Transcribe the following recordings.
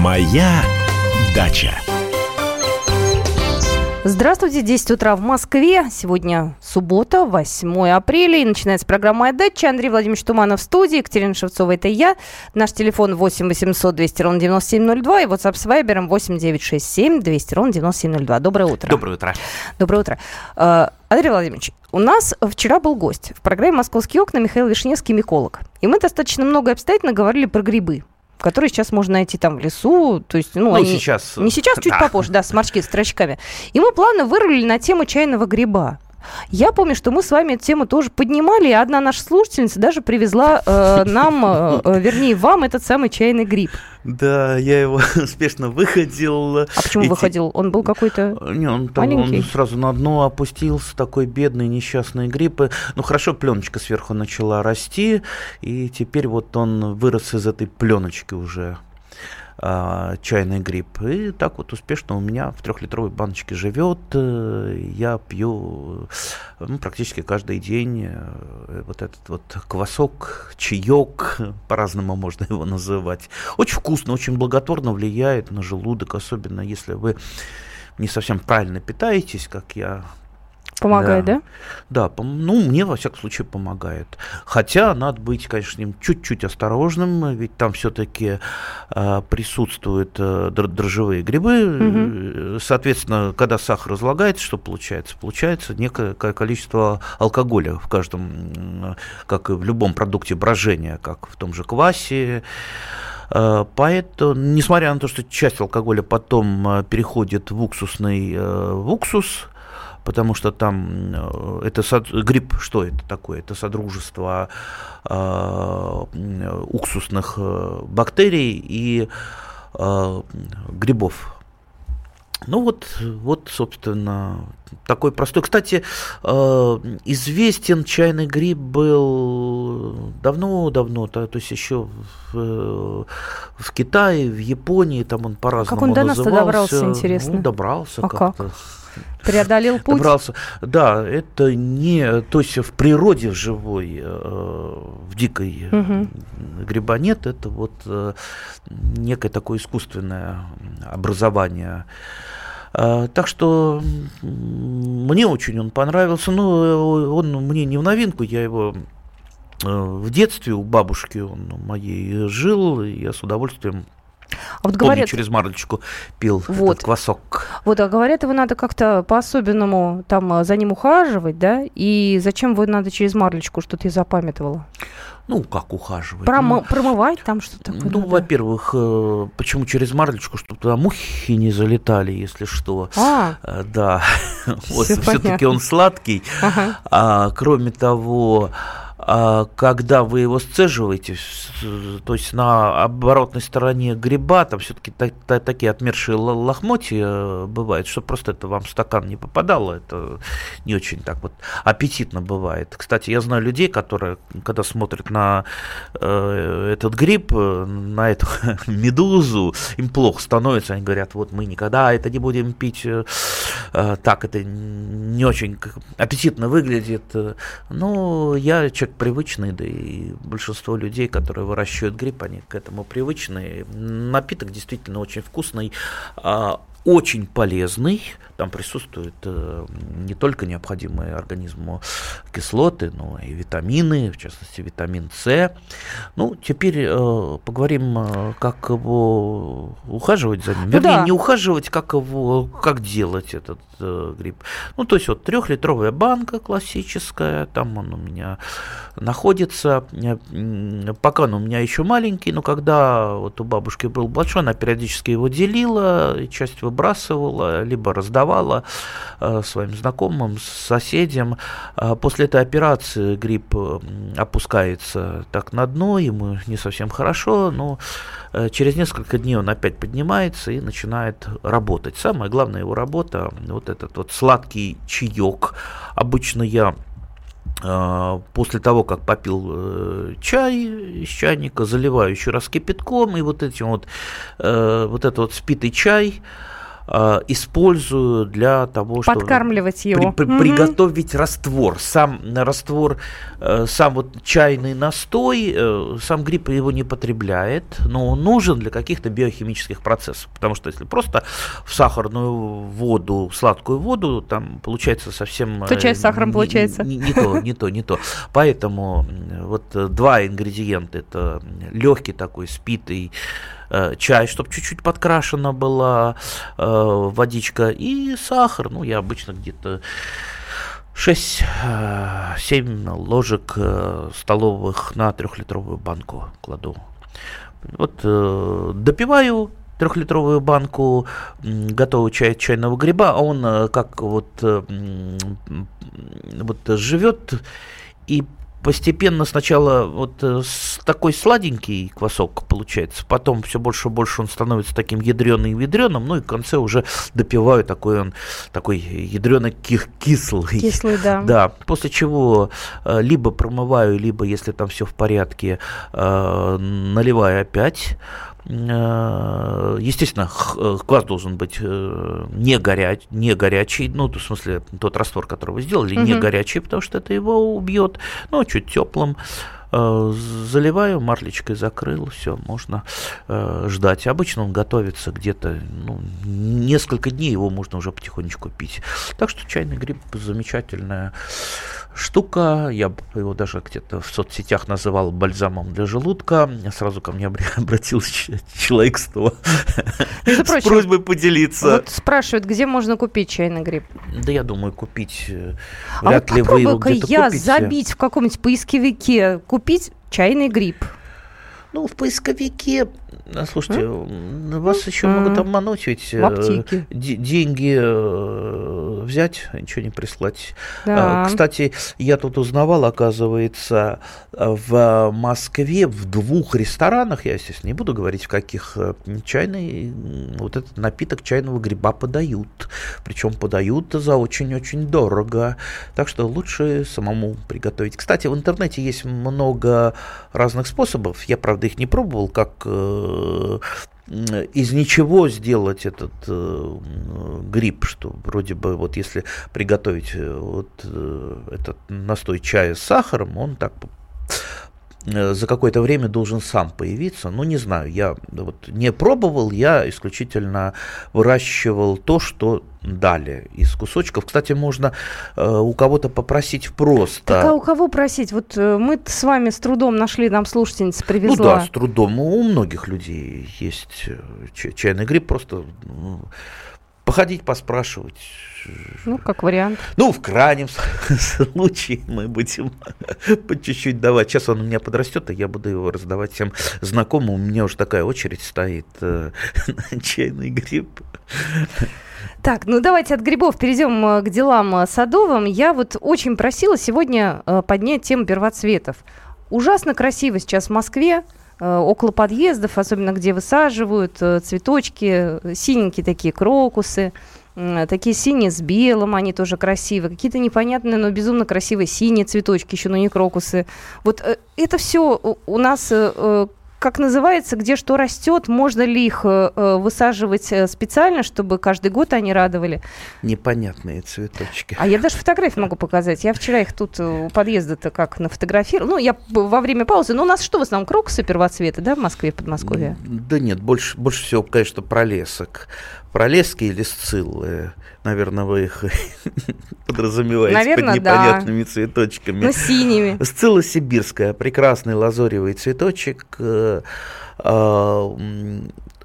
Моя дача. Здравствуйте, 10 утра в Москве. Сегодня суббота, 8 апреля. И начинается программа «Моя дача». Андрей Владимирович Туманов в студии. Екатерина Шевцова, это я. Наш телефон 8 800 200 ровно 9702. И WhatsApp с Вайбером 8 967 200 ровно 9702. Доброе утро. Доброе утро. Доброе утро. Э, Андрей Владимирович, у нас вчера был гость в программе «Московские окна» Михаил Вишневский, миколог. И мы достаточно много обстоятельно говорили про грибы которые сейчас можно найти там в лесу. То есть, ну, Ну, они... сейчас, Не сейчас, чуть да. попозже, да, с морчки, с строчками. И мы плавно вырулили на тему чайного гриба. Я помню, что мы с вами эту тему тоже поднимали, и одна наша слушательница даже привезла э, нам, э, э, вернее, вам этот самый чайный гриб. Да, я его успешно выходил. А почему Эти- выходил? Он был какой-то... Не, он, там, Маленький? он сразу на дно опустился, такой бедный, несчастный гриб. Ну, хорошо, пленочка сверху начала расти, и теперь вот он вырос из этой пленочки уже а, чайный гриб. И так вот успешно у меня в трехлитровой баночке живет. Э, Я пью ну, практически каждый день э, вот этот вот квасок, чаек, по-разному можно его называть. Очень вкусно, очень благотворно влияет на желудок, особенно если вы не совсем правильно питаетесь, как я. Помогает, да? Да, пом- ну, мне, во всяком случае, помогает. Хотя надо быть, конечно, чуть-чуть осторожным, ведь там все-таки присутствуют э, др- дрожжевые грибы. Э, Соответственно, когда сахар разлагается, что получается? Получается некое ко- количество алкоголя в каждом, как и в любом продукте брожения, как в том же квасе, Э, Поэтому, несмотря на то, что часть алкоголя потом э, переходит в уксусный э, в уксус, потому что там э, это гриб, что это такое? Это содружество э, уксусных э, бактерий и э, грибов. Ну вот, вот, собственно, такой простой. Кстати, э, известен чайный гриб был давно-давно, то, то есть еще в, в Китае, в Японии, там он по-разному он до назывался. добрался, интересно? Ну, добрался А как? Преодолел путь. Добрался. Да, это не, то есть в природе в живой, э, в дикой э, Мгм. гриба нет, это вот э, некое такое искусственное образование. Э, Так что мне очень он понравился. Ну, он мне не в новинку, я его э, в детстве у бабушки он моей жил, и я с удовольствием, А вот помню, говорят, через марлечку пил Вот. этот квасок. вот, а говорят, его надо как-то по-особенному там э, за ним ухаживать, да? И зачем его надо через марлечку, что-то я запамятовала? Ну, как ухаживать? Промо- Ну, промывать там что-то такое Ну, надо? во-первых, э, почему через марлечку, чтобы туда мухи не залетали, если что. А, Э, Да, вот все-таки он сладкий. ага. А, кроме того, когда вы его сцеживаете, то есть на оборотной стороне гриба, там все-таки такие отмершие лохмотья э, бывают, что просто это вам в стакан не попадало, это не очень так вот аппетитно бывает. Кстати, я знаю людей, которые, когда смотрят на э, этот гриб, э, на эту медузу, им плохо становится, они говорят, вот мы никогда это не будем пить, э, так это не очень аппетитно выглядит. Ну, я человек привычный, да и большинство людей, которые выращивают гриб, они к этому привычны. Напиток действительно очень вкусный, а, очень полезный. Там присутствуют э, не только необходимые организму кислоты, но и витамины, в частности витамин С. Ну, теперь э, поговорим, э, как его ухаживать за ним. Ну Вернее, да. не ухаживать, как его, как делать этот э, гриб. Ну, то есть вот трехлитровая банка классическая, там он у меня находится. Э, Пока он у меня еще маленький, но когда вот у бабушки был большой, она периодически его делила, и часть выбрасывала, либо раздавала э, своим знакомым, соседям. А После этой операции гриб м, опускается так на дно, ему не совсем хорошо, но э, через несколько дней он опять поднимается и начинает работать. Самая главная его работа, вот этот вот сладкий чаек. Обычно я а, после того, как попил э, чай из чайника, заливаю еще раз кипятком, и вот этим вот, э, вот этот вот спитый чай э, использую для того, чтобы... Подкармливать его. При, при, угу. Приготовить раствор. Сам раствор, э, сам вот чайный настой, э, сам гриб его не потребляет, но он нужен для каких-то биохимических процессов. Потому что если просто в сахарную воду, сладкую воду, там получается совсем... То чай с сахаром не, получается. Не, не то, не то, не то. Поэтому вот два ингредиента. Это легкий такой спитый Э, чай, чтобы чуть-чуть подкрашена была э, водичка, и сахар, ну, я обычно где-то 6-7 э, ложек столовых на трехлитровую банку кладу. Вот допиваю трехлитровую банку готового чая чайного гриба, а он как вот, вот живет и постепенно сначала вот э, такой сладенький квасок получается, потом все больше и больше он становится таким ядреным ядреным, ну и в конце уже допиваю такой он такой ядреный кислый. Кислый, да. Да, после чего э, либо промываю, либо если там все в порядке, э, наливаю опять. Э, естественно, э, квас должен быть э, не, горяч, не горячий, ну, в смысле, тот раствор, который вы сделали, угу. не горячий, потому что это его убьет, ну, чуть теплым. Заливаю, марлечкой закрыл, все, можно ждать. Обычно он готовится где-то ну, несколько дней, его можно уже потихонечку пить. Так что чайный гриб замечательная штука. Я его даже где-то в соцсетях называл бальзамом для желудка. Сразу ко мне обратился человек с того с просьбой поделиться. Вот спрашивают, где можно купить чайный гриб? Да я думаю, купить э, а вряд вот ли вы его где-то я забить в каком-нибудь поисковике, купить чайный гриб. Ну, в поисковике а, слушайте, а? вас еще а? могут обмануть, ведь э, деньги э, взять, ничего не прислать. Да. Кстати, я тут узнавал, оказывается, в Москве в двух ресторанах, я, естественно, не буду говорить, в каких э, чайный, вот этот напиток чайного гриба подают. Причем подают за очень-очень дорого. Так что лучше самому приготовить. Кстати, в интернете есть много разных способов. Я, правда, их не пробовал, как из ничего сделать этот э, гриб, что вроде бы вот если приготовить э, вот э, этот настой чая с сахаром, он так Э, за какое-то время должен сам появиться. Ну, не знаю, я вот не пробовал, я исключительно выращивал то, что дали из кусочков. Кстати, можно э, у кого-то попросить просто. Так а у кого просить? Вот э, мы с вами с трудом нашли, нам слушательница привезла. Ну да, с трудом. У многих людей есть э, чайный гриб, просто ну, походить, поспрашивать ну, как вариант. Ну, в крайнем случае мы будем по чуть-чуть давать. Сейчас он у меня подрастет, и я буду его раздавать всем знакомым. У меня уже такая очередь стоит э, на чайный гриб. Так, ну давайте от грибов перейдем э, к делам э, садовым. Я вот очень просила сегодня поднять тему первоцветов. Ужасно красиво сейчас в Москве около подъездов, особенно где высаживают цветочки, синенькие такие крокусы, такие синие с белым, они тоже красивые, какие-то непонятные, но безумно красивые синие цветочки, еще, но не крокусы. Вот э, это все у нас э, э, как называется, где что растет, можно ли их э, высаживать специально, чтобы каждый год они радовали? Непонятные цветочки. А я даже фотографии могу показать. Я вчера их тут у подъезда-то как нафотографировала. Ну, я во время паузы. Ну, у нас что в основном, крокусы первоцветы, да, в Москве, Подмосковье? Да нет, больше, больше всего, конечно, пролесок. Пролески или сциллы? Наверное, вы их подразумеваете Наверное, под непонятными да. цветочками. Ну, синими. Сцилла сибирская, прекрасный лазоревый цветочек. Э, а,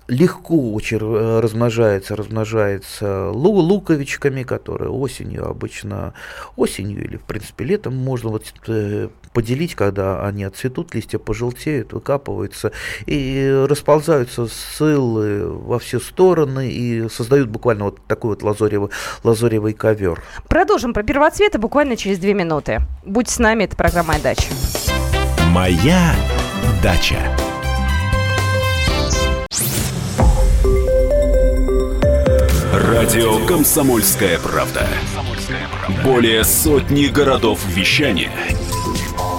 легко очень размножается, размножается луковичками, которые осенью обычно, осенью или, в принципе, летом можно вот э, поделить, когда они отцветут, листья пожелтеют, выкапываются и расползаются сылы во все стороны и создают буквально вот такой вот лазоревый, лазоревый ковер. Продолжим про первоцветы буквально через две минуты. Будь с нами, это программа «Дача». «Моя дача». Радио «Комсомольская правда». Более сотни городов вещания –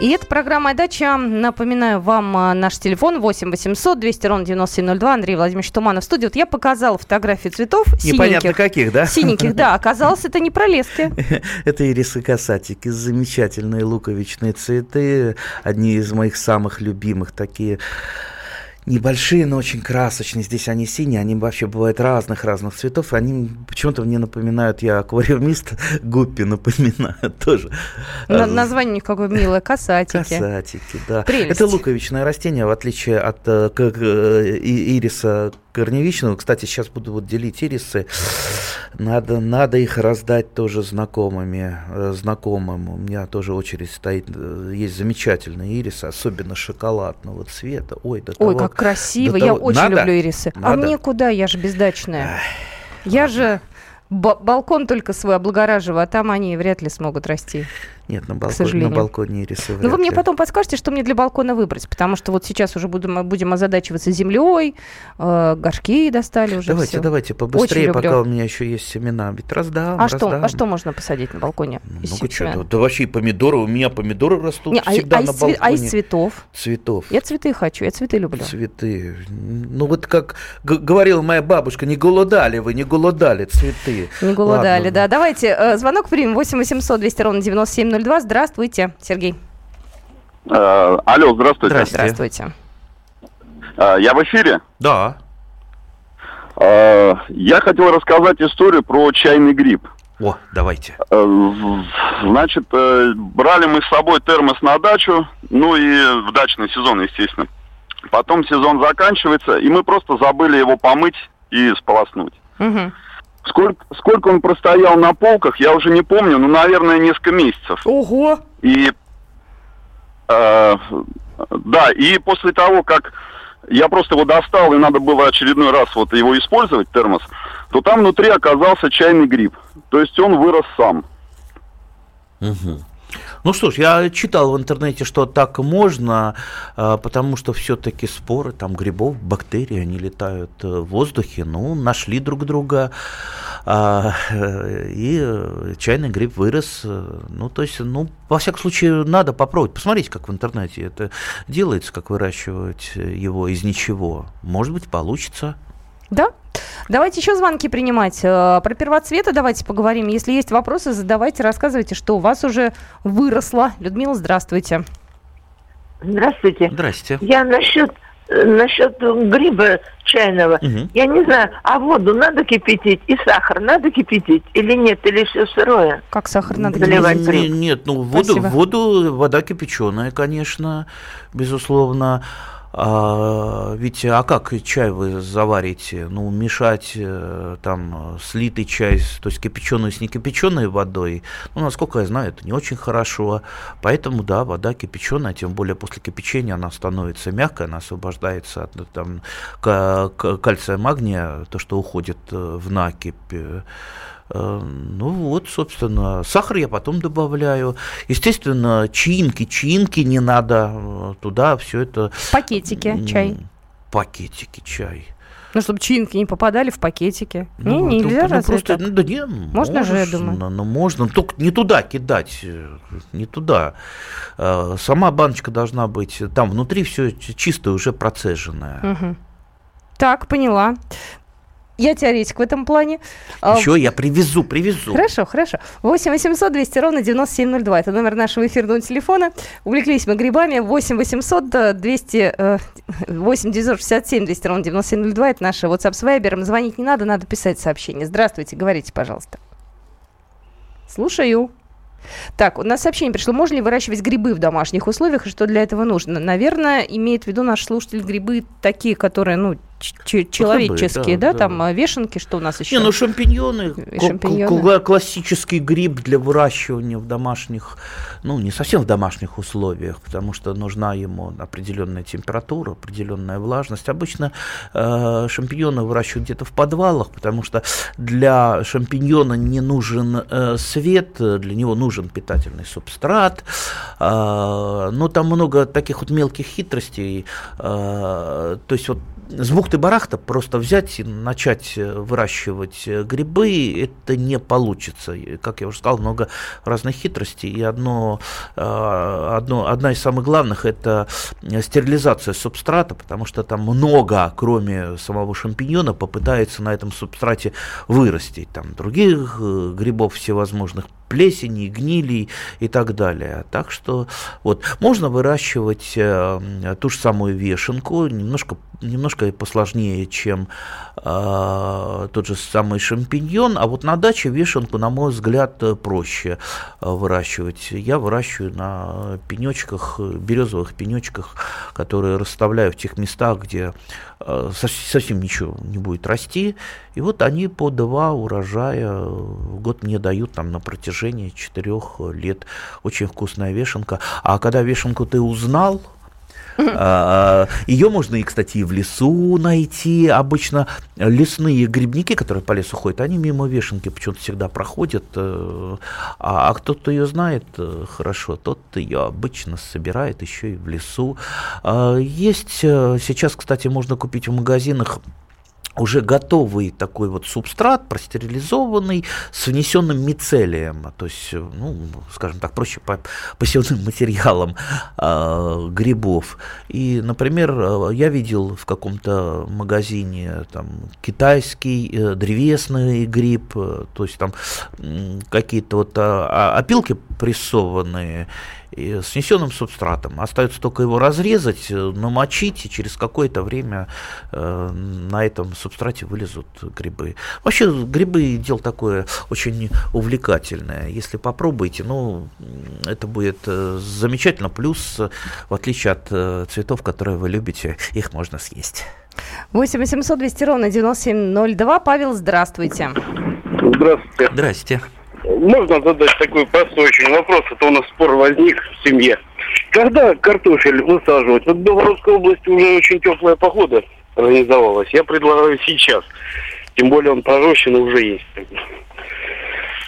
И это программа «Дача». Напоминаю вам а, наш телефон 8 800 200 ровно 9702. Андрей Владимирович Туманов в студии. Вот я показала фотографии цветов Непонятно каких, да? Синеньких, да. Оказалось, это не пролески. Это ирисы касатики. Замечательные луковичные цветы. Одни из моих самых любимых. Такие небольшие, но очень красочные. Здесь они синие, они вообще бывают разных-разных цветов. Они почему-то мне напоминают, я аквариумист, гуппи напоминаю тоже. На, название у них какое милое, касатики. Касатики, да. Прелесть. Это луковичное растение, в отличие от э, э, ириса корневищного. Кстати, сейчас буду вот делить ирисы. Надо, надо их раздать тоже знакомыми, э, знакомым. У меня тоже очередь стоит. Э, есть замечательные ирисы, особенно шоколадного цвета. Ой, до Ой, как красиво. Я того... очень надо? люблю ирисы. А надо? А мне куда? Я же бездачная. Я же балкон только свой облагораживаю, а там они вряд ли смогут расти. Нет, на, балкон, к сожалению. на балконе рисовать. Ну, вы мне потом подскажете, что мне для балкона выбрать, потому что вот сейчас уже будем, э, будем озадачиваться землей, э, горшки достали уже. Давайте, все. давайте, побыстрее, Очень пока люблю. у меня еще есть семена. Ведь раздам, а раздам. Что, а что можно посадить на балконе? Ну, Много чего. Да, да вообще помидоры, у меня помидоры растут Не, а всегда а, а на балконе. А из цветов? Цветов. Я цветы хочу, я цветы люблю. Цветы. Ну, вот как говорила моя бабушка, не голодали вы, не голодали цветы. Не голодали, Ладно. да. Ну. Давайте э, звонок примем 8 800 200 ровно 97 702. Здравствуйте, Сергей. Э, алло, здравствуйте. Здравствуйте. здравствуйте. Я в эфире? Да. Э, я хотел рассказать историю про чайный гриб. О, давайте. Э, значит, э, брали мы с собой термос на дачу, ну и в дачный сезон, естественно. Потом сезон заканчивается, и мы просто забыли его помыть и сполоснуть. Угу. Сколько, сколько он простоял на полках, я уже не помню, ну, наверное, несколько месяцев. Ого! И э, да, и после того, как я просто его достал, и надо было очередной раз вот его использовать, термос, то там внутри оказался чайный гриб. То есть он вырос сам. Угу. Ну что ж, я читал в интернете, что так можно, а, потому что все-таки споры там грибов, бактерий, они летают э, в воздухе, ну, нашли друг друга, а, и чайный гриб вырос. Ну, то есть, ну, во всяком случае, надо попробовать. Посмотрите, как в интернете это делается, как выращивать его из ничего. Может быть, получится. Да? Давайте еще звонки принимать. Э, про первоцветы давайте поговорим. Если есть вопросы, задавайте, рассказывайте, что у вас уже выросло. Людмила, здравствуйте. Здравствуйте. Здрасте. Я насчет э, насчет гриба чайного. Угу. Я не знаю, а воду надо кипятить и сахар надо кипятить или нет, или все сырое? Как сахар надо заливать? Нет, нет, ну воду, воду, вода кипяченая, конечно, безусловно. А, ведь, а как чай вы заварите? Ну, мешать э, там слитый чай, то есть кипяченую с некипяченой водой, ну, насколько я знаю, это не очень хорошо. Поэтому, да, вода кипяченая, тем более после кипячения она становится мягкой, она освобождается от там, кальция, магния, то, что уходит э, в накипь. Э, ну вот, собственно, сахар я потом добавляю. Естественно, чаинки, чаинки не надо э, туда все это... Пакетики чай. Пакетики чай. Ну, чтобы чинки не попадали в пакетики. Ну, не, нельзя ну, разве просто, ну, да не, можно, можно же, я думаю. Ну, можно, только не туда кидать, э, не туда. Сама баночка должна быть, там внутри все чистое, уже процеженное. Угу. Так, поняла. Я теоретик в этом плане. Еще а, я привезу, привезу. Хорошо, хорошо. 8 800 200 ровно 9702. Это номер нашего эфирного телефона. Увлеклись мы грибами. 8 800 200, 8 967 200 ровно 9702. Это наша WhatsApp с Viber. Звонить не надо, надо писать сообщение. Здравствуйте, говорите, пожалуйста. Слушаю. Так, у нас сообщение пришло. Можно ли выращивать грибы в домашних условиях и что для этого нужно? Наверное, имеет в виду наш слушатель грибы такие, которые, ну, человеческие, да, да, да, там да. вешенки, что у нас еще? Не, ну шампиньоны, шампиньоны. классический гриб для выращивания в домашних, ну не совсем в домашних условиях, потому что нужна ему определенная температура, определенная влажность. Обычно э, шампиньоны выращивают где-то в подвалах, потому что для шампиньона не нужен э, свет, для него нужен питательный субстрат. Э, но там много таких вот мелких хитростей. Э, то есть вот с бухты-барахта просто взять и начать э, выращивать э, грибы, это не получится. Как я уже сказал, много разных хитростей. И одно, э, одно, одна из самых главных – это стерилизация субстрата, потому что там много, кроме самого шампиньона, попытается на этом субстрате вырастить. Там других грибов всевозможных плесени, гнили и так далее. Так что вот можно выращивать э, ту же самую вешенку, немножко, немножко посложнее, чем э, тот же самый шампиньон, а вот на даче вешенку, на мой взгляд, проще э, выращивать. Я выращиваю на пенечках, березовых пенечках, которые расставляю в тех местах, где совсем ничего не будет расти. И вот они по два урожая в год мне дают там на протяжении четырех лет. Очень вкусная вешенка. А когда вешенку ты узнал, Ее можно, и, кстати, и в лесу найти. Обычно лесные грибники, которые по лесу ходят, они мимо вешенки почему-то всегда проходят. Э, а, а кто-то ее знает э, хорошо, тот ее обычно собирает еще и в лесу. А, есть э, сейчас, кстати, можно купить в магазинах уже готовый такой вот субстрат, простерилизованный, с внесенным мицелием, то есть, ну, скажем так, проще по посевным материалам э, грибов. И, например, я видел в каком-то магазине там китайский э, древесный гриб, э, то есть там э, какие-то вот э, опилки прессованные, и с несенным субстратом. Остается только его разрезать, э, намочить, и через какое-то время э, на этом субстрате вылезут грибы. Вообще грибы дело такое очень увлекательное. Если попробуете, ну, это будет э, замечательно. Плюс, в отличие от э, цветов, которые вы любите, их можно съесть. 8 800 200 ровно 9702. Павел, здравствуйте. Здравствуйте. Здрасте. Можно задать такой простой очень вопрос, это у нас спор возник в семье. Когда картофель высаживать? Вот в Белгородской области уже очень теплая погода организовалась. Я предлагаю сейчас. Тем более он пророщен и уже есть.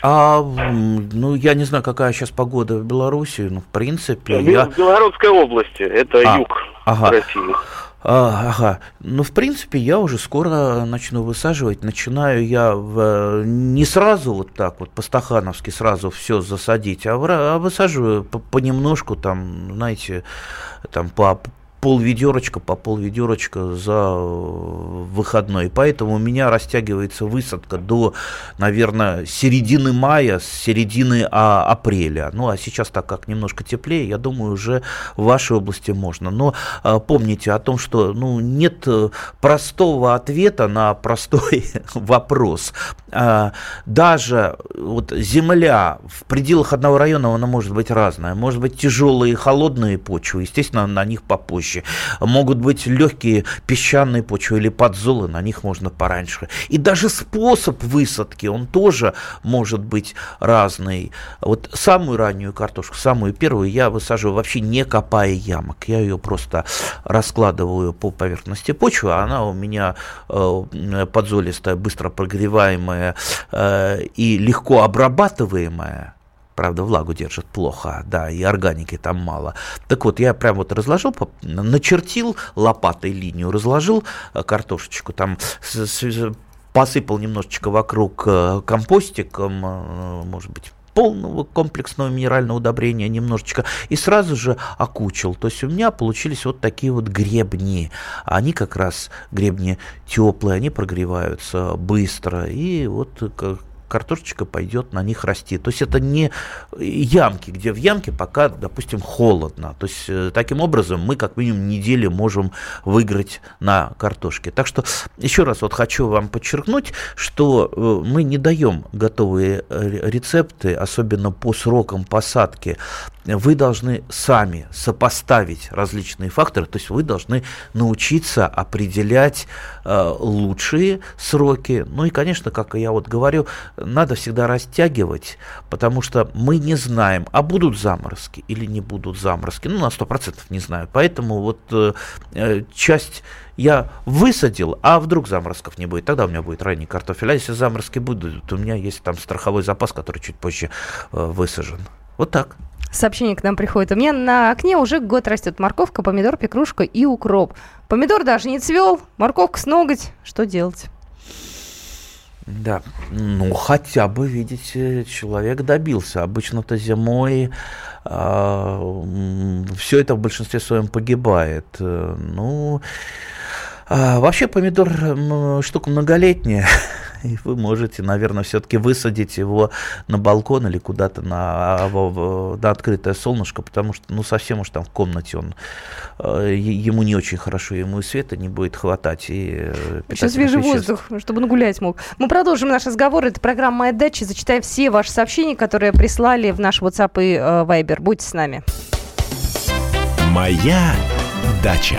А, ну, я не знаю, какая сейчас погода в Беларуси, но в принципе... В я... Белгородской области, это а, юг ага. России. А, ага. Ну, в принципе, я уже скоро начну высаживать. Начинаю я в, не сразу вот так вот по-стахановски сразу все засадить, а, в, а высаживаю понемножку, там, знаете, там по пол ведерочка по пол ведерочка за выходной. Поэтому у меня растягивается высадка до, наверное, середины мая, с середины а, апреля. Ну, а сейчас, так как немножко теплее, я думаю, уже в вашей области можно. Но а, помните о том, что ну, нет э, простого ответа на простой вопрос. А, даже вот земля в пределах одного района, она может быть разная. Может быть тяжелые холодные почвы, естественно, на них попозже проще. Могут быть легкие песчаные почвы или подзолы, на них можно пораньше. И даже способ высадки, он тоже может быть разный. Вот самую раннюю картошку, самую первую я высаживаю вообще не копая ямок. Я ее просто раскладываю по поверхности почвы, а она у меня э, подзолистая, быстро прогреваемая э, и легко обрабатываемая. Правда, влагу держит плохо, да, и органики там мало. Так вот, я прям вот разложил, начертил лопатой линию, разложил э, картошечку, там посыпал немножечко вокруг э, компостиком, э, может быть, полного комплексного минерального удобрения немножечко и сразу же окучил. То есть у меня получились вот такие вот гребни. Они как раз гребни теплые, они прогреваются быстро. И вот картошечка пойдет на них расти. То есть это не ямки, где в ямке пока, допустим, холодно. То есть э, таким образом мы как минимум недели можем выиграть на картошке. Так что еще раз вот хочу вам подчеркнуть, что э, мы не даем готовые рецепты, особенно по срокам посадки вы должны сами сопоставить различные факторы, то есть вы должны научиться определять э, лучшие сроки. Ну и, конечно, как я вот говорю, надо всегда растягивать, потому что мы не знаем, а будут заморозки или не будут заморозки. Ну, на 100% не знаю. Поэтому вот э, э, часть я высадил, а вдруг заморозков не будет, тогда у меня будет ранний картофель. А если заморозки будут, у меня есть там страховой запас, который чуть позже э, высажен. Вот так. Сообщение к нам приходит. У меня на окне уже год растет морковка, помидор, пекрушка и укроп. Помидор даже не цвел, морковка с ноготь. Что делать? Да, ну хотя бы, видите, человек добился. Обычно-то зимой э, а, все это в большинстве своем погибает. Ну, э, вообще помидор штука многолетняя. и вы можете, наверное, все-таки высадить его на балкон или куда-то на, на открытое солнышко, потому что, ну, совсем уж там в комнате он, э, ему не очень хорошо, ему и света не будет хватать. И э, Еще свежий воздух, чтобы он гулять мог. Мы продолжим наш разговор. Это программа «Моя дача». Зачитаем все ваши сообщения, которые прислали в наш WhatsApp и э, Viber. Будьте с нами. «Моя дача».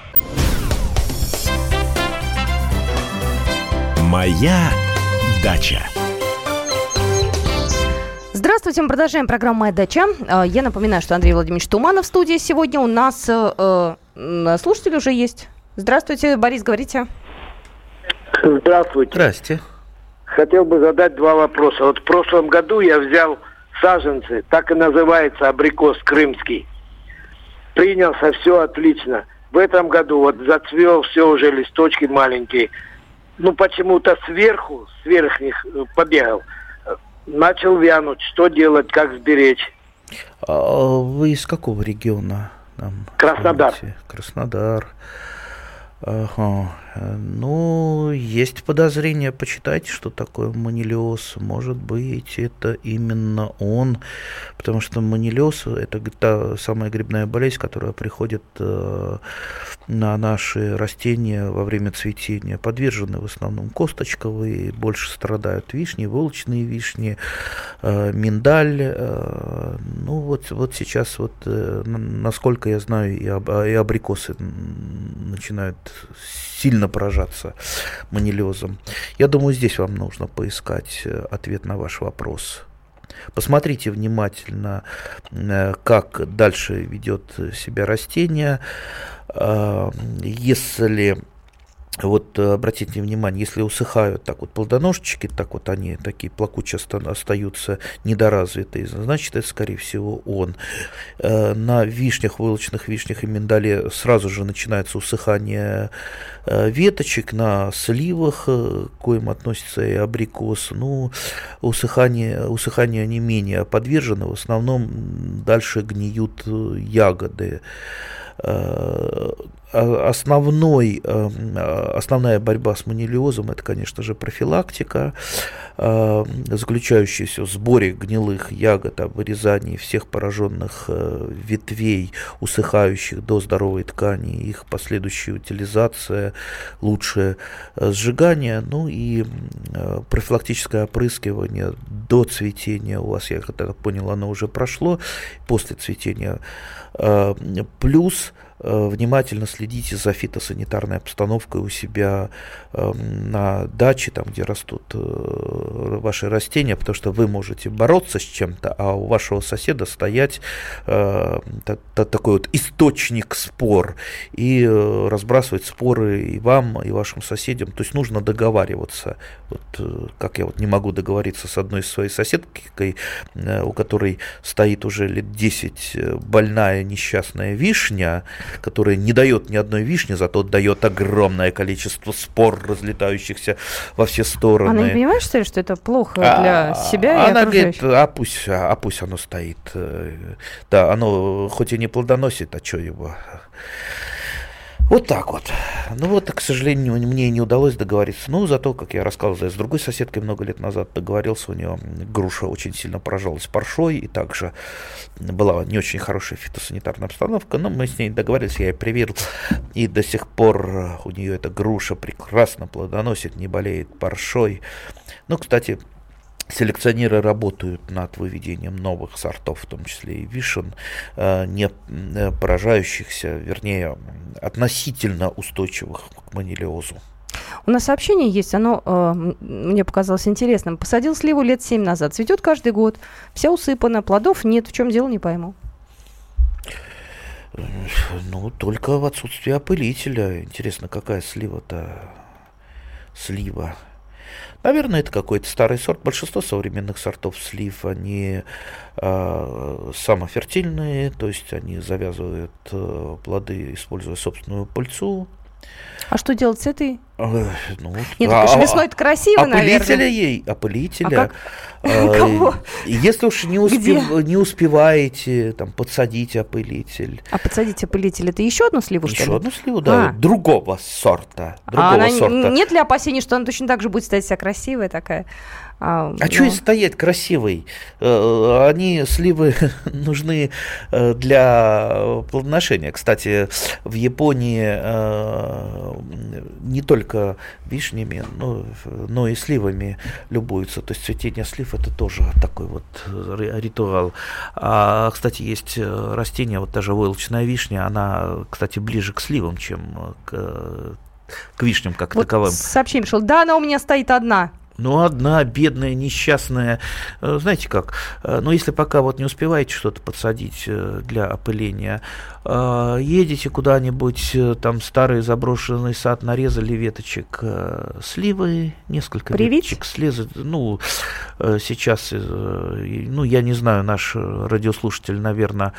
Моя дача. Здравствуйте, мы продолжаем программу «Моя дача». А, я напоминаю, что Андрей Владимирович Туманов в студии сегодня. У нас э, э слушатель уже есть. Здравствуйте, Борис, говорите. Здравствуйте. Здрасте. Хотел бы задать два вопроса. Вот в прошлом году я взял саженцы, так и называется абрикос крымский. Принялся, все отлично. В этом году вот зацвел, все уже листочки маленькие – ну, почему-то сверху, с верхних э, побегал, начал вянуть. Что делать, как сберечь? А вы из какого региона? Там, Краснодар. Помните? Краснодар. Ага. Ну, есть подозрение, почитайте, что такое манилиоз. Может быть, это именно он, потому что манилиоз – это та самая грибная болезнь, которая приходит э, на наши растения во время цветения. Подвержены в основном косточковые, больше страдают вишни, волчные вишни, э, миндаль. Э, ну, вот, вот сейчас, вот, насколько я знаю, и абрикосы начинают сильно поражаться манилезом. Я думаю, здесь вам нужно поискать э, ответ на ваш вопрос. Посмотрите внимательно, э, как дальше ведет себя растение. Э, если вот обратите внимание, если усыхают так вот плодоножечки, так вот они такие плакучие остаются недоразвитые, значит это скорее всего он. Э, на вишнях, вылочных вишнях и миндале сразу же начинается усыхание э, веточек, на сливах, э, к коим относится и абрикос, ну, усыхание, усыхание не менее подвержено, в основном дальше гниют ягоды основной, эм, основная борьба с манилиозом – это, конечно же, профилактика, э, заключающаяся в сборе гнилых ягод, вырезании всех пораженных э, ветвей, усыхающих до здоровой ткани, их последующая утилизация, лучшее э, сжигание, ну и профилактическое опрыскивание до цветения у вас, я так понял, оно уже прошло, после цветения. Плюс внимательно следите за фитосанитарной обстановкой у себя на даче, там, где растут ваши растения, потому что вы можете бороться с чем-то, а у вашего соседа стоять такой вот источник спор и разбрасывать споры и вам, и вашим соседям. То есть нужно договариваться. Вот как я вот не могу договориться с одной своей соседкой, у которой стоит уже лет 10 больная несчастная вишня, которая не дает ни одной вишни, зато дает огромное количество спор, разлетающихся во все стороны. Она не понимает, что ли, что это плохо для а, себя и Она говорит, а пусть, а пусть оно стоит. Э, да, оно хоть и не плодоносит, а что его... Вот так вот. Ну вот, к сожалению, мне не удалось договориться. Ну, зато, как я рассказывал, я с другой соседкой много лет назад договорился, у нее груша очень сильно поражалась паршой, и также была не очень хорошая фитосанитарная обстановка, но мы с ней договорились, я ей привил, и до сих пор у нее эта груша прекрасно плодоносит, не болеет паршой. Ну, кстати, Селекционеры работают над выведением новых сортов, в том числе и вишен, э, не э, поражающихся, вернее, относительно устойчивых к манилиозу. У нас сообщение есть, оно э, мне показалось интересным. Посадил сливу лет 7 назад, цветет каждый год, вся усыпана, плодов нет, в чем дело, не пойму. Ну, только в отсутствии опылителя. Интересно, какая слива-то? Слива. Наверное, это какой-то старый сорт. Большинство современных сортов слив, они э, самофертильные, то есть они завязывают э, плоды, используя собственную пыльцу. А что делать с этой? Ну, Нет, а, конечно, весной это красиво, опылителя наверное. ей, опылителя. А как? А, Кого? Если уж не, успев, не успеваете, там, подсадить опылитель. А подсадить опылитель, это еще одну сливу, еще что ли? одну сливу, да, а. другого сорта. Другого а она, сорта. нет ли опасений, что она точно так же будет стоять вся красивая такая? А, а ну... что стоять красивый? Э, они, сливы, нужны э, для плодоношения. Кстати, в Японии э, не только вишнями, но, но и сливами любуются. То есть цветение слив это тоже такой вот ритуал. А, кстати, есть растение, вот даже войлочная вишня, она, кстати, ближе к сливам, чем к к вишням как вот таковым. Сообщение пришло. Да, она у меня стоит одна. Ну, одна бедная, несчастная, э, знаете как, э, ну, если пока вот не успеваете что-то подсадить э, для опыления, едете куда-нибудь, там старый заброшенный сад, нарезали веточек сливы, несколько Привить? веточек слезы, ну, сейчас, ну, я не знаю, наш радиослушатель, наверное,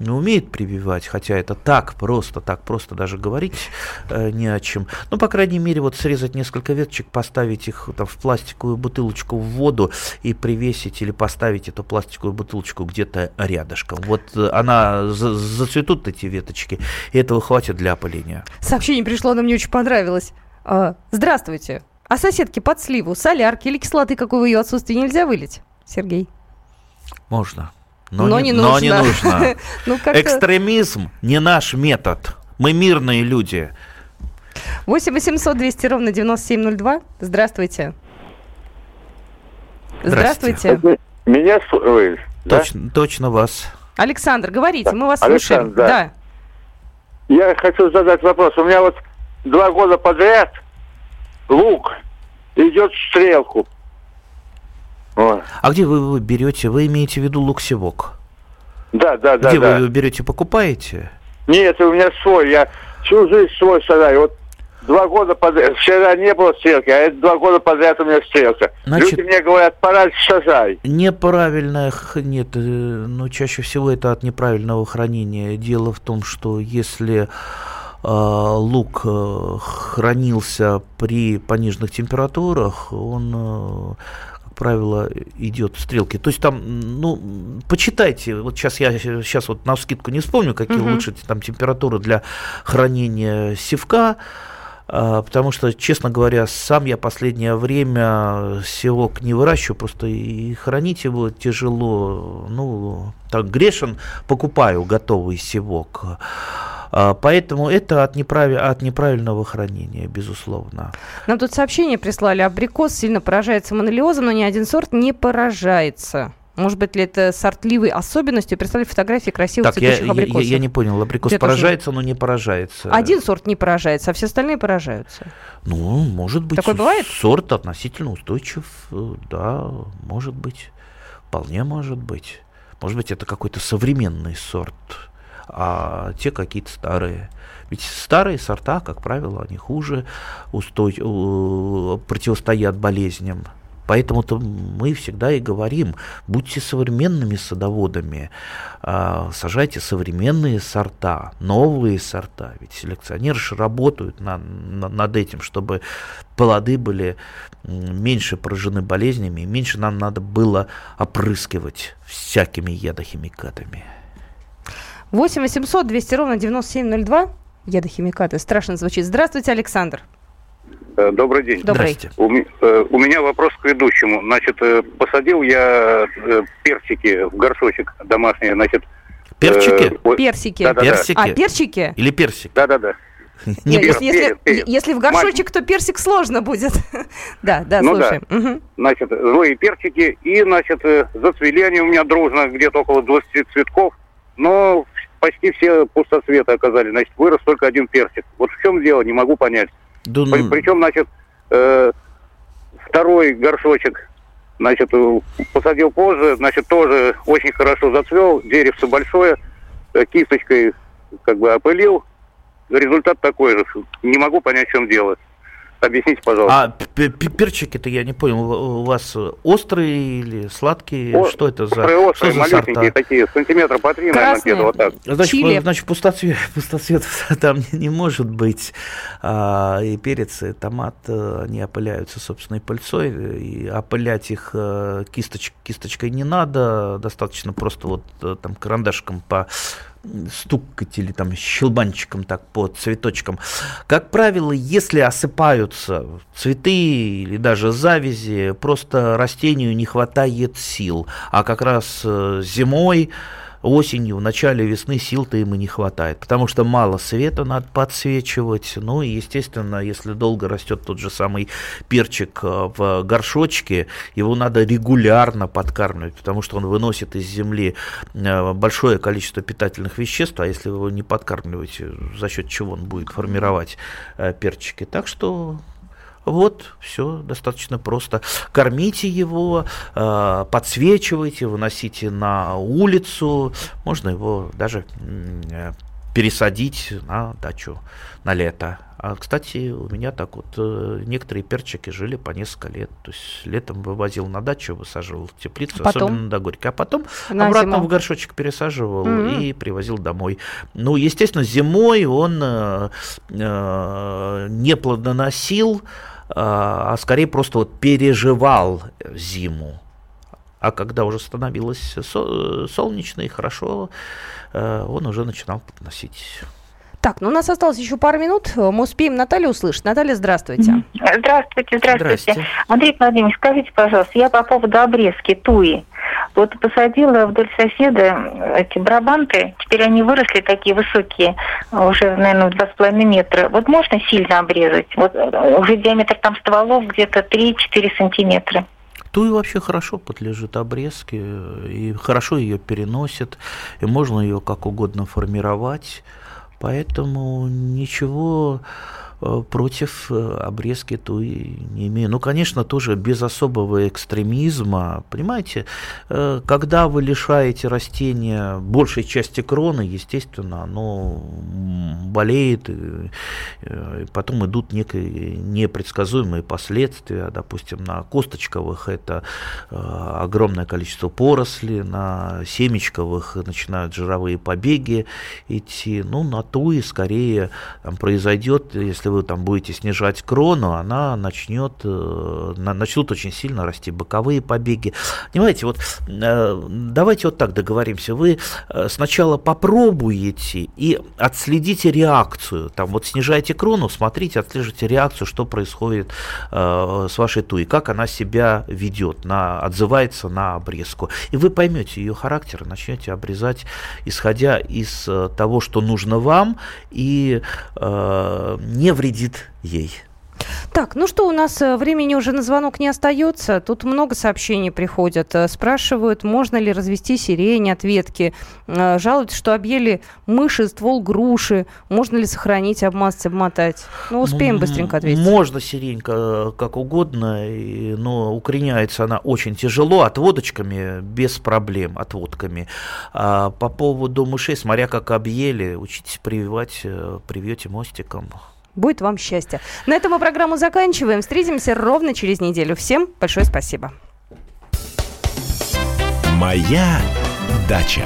не умеет прививать, хотя это так просто, так просто даже говорить не о чем. Ну, по крайней мере, вот срезать несколько веточек, поставить их там в пластик, пластиковую бутылочку в воду и привесить или поставить эту пластиковую бутылочку где-то рядышком. Вот э, она зацветут эти веточки, и этого хватит для опыления. Сообщение пришло, оно мне очень понравилось. А, здравствуйте. А соседки под сливу, солярки или кислоты, какой в ее отсутствии, нельзя вылить? Сергей. Можно. Но, но не, не нужно. Но не нужно. ну, Экстремизм не наш метод. Мы мирные люди. 8 800 200 ровно 9702. Здравствуйте. Здравствуйте. Меня слышите? Точно, да? точно вас. Александр, говорите, мы вас Александр, слушаем. Да. да. Я хочу задать вопрос. У меня вот два года подряд лук идет в стрелку. Вот. А где вы его берете? Вы имеете в виду лук-севок? Да, да, да. Где да. вы его берете, покупаете? Нет, у меня свой. Я всю жизнь свой сажаю. Вот два года подряд, вчера не было стрелки, а это два года подряд у меня стрелка. Значит, Люди мне говорят, пора сажай. Неправильно, нет, э, но чаще всего это от неправильного хранения. Дело в том, что если э, лук э, хранился при пониженных температурах, он э, правило, идет стрелки. То есть там, ну, почитайте, вот сейчас я сейчас вот на скидку не вспомню, какие угу. лучше там температуры для хранения севка. А, потому что, честно говоря, сам я последнее время селок не выращиваю, просто и хранить его тяжело. Ну, так грешен, покупаю готовый севок. А, поэтому это от, неправи... от неправильного хранения, безусловно. Нам тут сообщение прислали. Абрикос сильно поражается монолиозом, но ни один сорт не поражается. Может быть ли это сортливой особенностью? Представляете фотографии красивых так, цветущих я, абрикосов. Я, я не понял, абрикос Где поражается, тоже... но не поражается. Один сорт не поражается, а все остальные поражаются. Ну, может быть. Такое бывает? Сорт относительно устойчив, э, да, может быть. Вполне может быть. Может быть, это какой-то современный сорт, а те какие-то старые. Ведь старые сорта, как правило, они хуже устой... противостоят болезням. Поэтому-то мы всегда и говорим, будьте современными садоводами, а, сажайте современные сорта, новые сорта. Ведь селекционеры же работают на, на, над этим, чтобы плоды были меньше поражены болезнями, и меньше нам надо было опрыскивать всякими ядохимикатами. 8 800 200 ровно 9702 ядохимикаты. Страшно звучит. Здравствуйте, Александр. Э, добрый день. Добрый. У, э, у меня вопрос к ведущему. Значит, э, посадил я персики в горшочек домашние, значит... Перчики? Э, персики. Да, да, персики. А, перчики? Или персик? Да-да-да. Не перец, если, перец. если в горшочек, то персик сложно будет. да, да, ну слушаем. Да. Угу. Значит, злые перчики, и, значит, зацвели они у меня дружно, где-то около 20 цветков, но почти все пустоцветы оказались. Значит, вырос только один персик. Вот в чем дело, не могу понять. Да. Причем, значит, э, второй горшочек, значит, э, посадил позже, значит, тоже очень хорошо зацвел, деревце большое, э, кисточкой как бы опылил. Результат такой же. Не могу понять, в чем дело. Объясните, пожалуйста. А перчики-то я не понял, у вас острые или сладкие? О, что это за Острые, острые, за сорта? такие, сантиметра по три, наверное, где-то вот так. Значит, Чили. значит пустоцвет, пустоцвет там не, не может быть. А, и перец, и томат, э, они опыляются собственной пыльцой. И опылять их э, кисточ, кисточкой не надо, достаточно просто вот э, там карандашком по стукать или там щелбанчиком так по цветочкам. Как правило, если осыпаются цветы или даже завязи, просто растению не хватает сил. А как раз э, зимой осенью, в начале весны сил-то ему не хватает, потому что мало света надо подсвечивать, ну и, естественно, если долго растет тот же самый перчик э, в горшочке, его надо регулярно подкармливать, потому что он выносит из земли э, большое количество питательных веществ, а если вы его не подкармливаете, за счет чего он будет формировать э, перчики. Так что вот, все достаточно просто. Кормите его, э, подсвечивайте, выносите на улицу. Можно его даже э, пересадить на дачу на лето. А, кстати, у меня так вот э, некоторые перчики жили по несколько лет. То есть летом вывозил на дачу, высаживал в теплицу, а потом? особенно до горька, а потом на обратно зиму. в горшочек пересаживал mm-hmm. и привозил домой. Ну, естественно, зимой он э, э, не плодоносил, а, а скорее просто вот переживал зиму. А когда уже становилось солнечно и хорошо, э, он уже начинал подносить. Так, ну у нас осталось еще пару минут. Мы успеем Наталью услышать. Наталья, здравствуйте. Здравствуйте, здравствуйте. здравствуйте. Андрей Владимирович, скажите, пожалуйста, я по поводу обрезки туи. Вот посадила вдоль соседа эти брабанты. Теперь они выросли такие высокие, уже, наверное, два с половиной метра. Вот можно сильно обрезать? Вот э, уже диаметр там стволов где-то 3-4 сантиметра. Туи вообще хорошо подлежит обрезке, и хорошо ее переносит, и можно ее как угодно формировать. Поэтому ничего Э, против э, обрезки туи не имею. Ну, конечно, тоже без особого экстремизма. Понимаете, э, когда вы лишаете растения большей части кроны, естественно, оно болеет, и потом идут некие непредсказуемые последствия. Допустим, на косточковых это огромное количество поросли, на семечковых начинают жировые побеги идти. Ну, на туи скорее там, произойдет, если если вы там будете снижать крону, она начнет, э, начнут очень сильно расти боковые побеги. Понимаете, вот э, давайте вот так договоримся. Вы э, сначала попробуете и отследите реакцию. Там вот снижайте крону, смотрите, отслеживайте реакцию, что происходит с вашей туей, как она себя ведет, на, отзывается на обрезку. И вы поймете ее характер, начнете обрезать, исходя из того, что нужно вам, и э, не вредит ей. Так, ну что, у нас э, времени уже на звонок не остается. Тут много сообщений приходят. Э, спрашивают, можно ли развести сирень от ветки. Э, жалуются, что объели мыши, ствол груши. Можно ли сохранить, обмазать, обмотать? Ну, успеем быстренько ответить. Можно сирень как угодно, но укореняется она очень тяжело. Отводочками без проблем, отводками. А по поводу мышей, смотря как объели, учитесь прививать, привьете мостиком. Будет вам счастье. На этом мы программу заканчиваем. Встретимся ровно через неделю. Всем большое спасибо. Моя дача.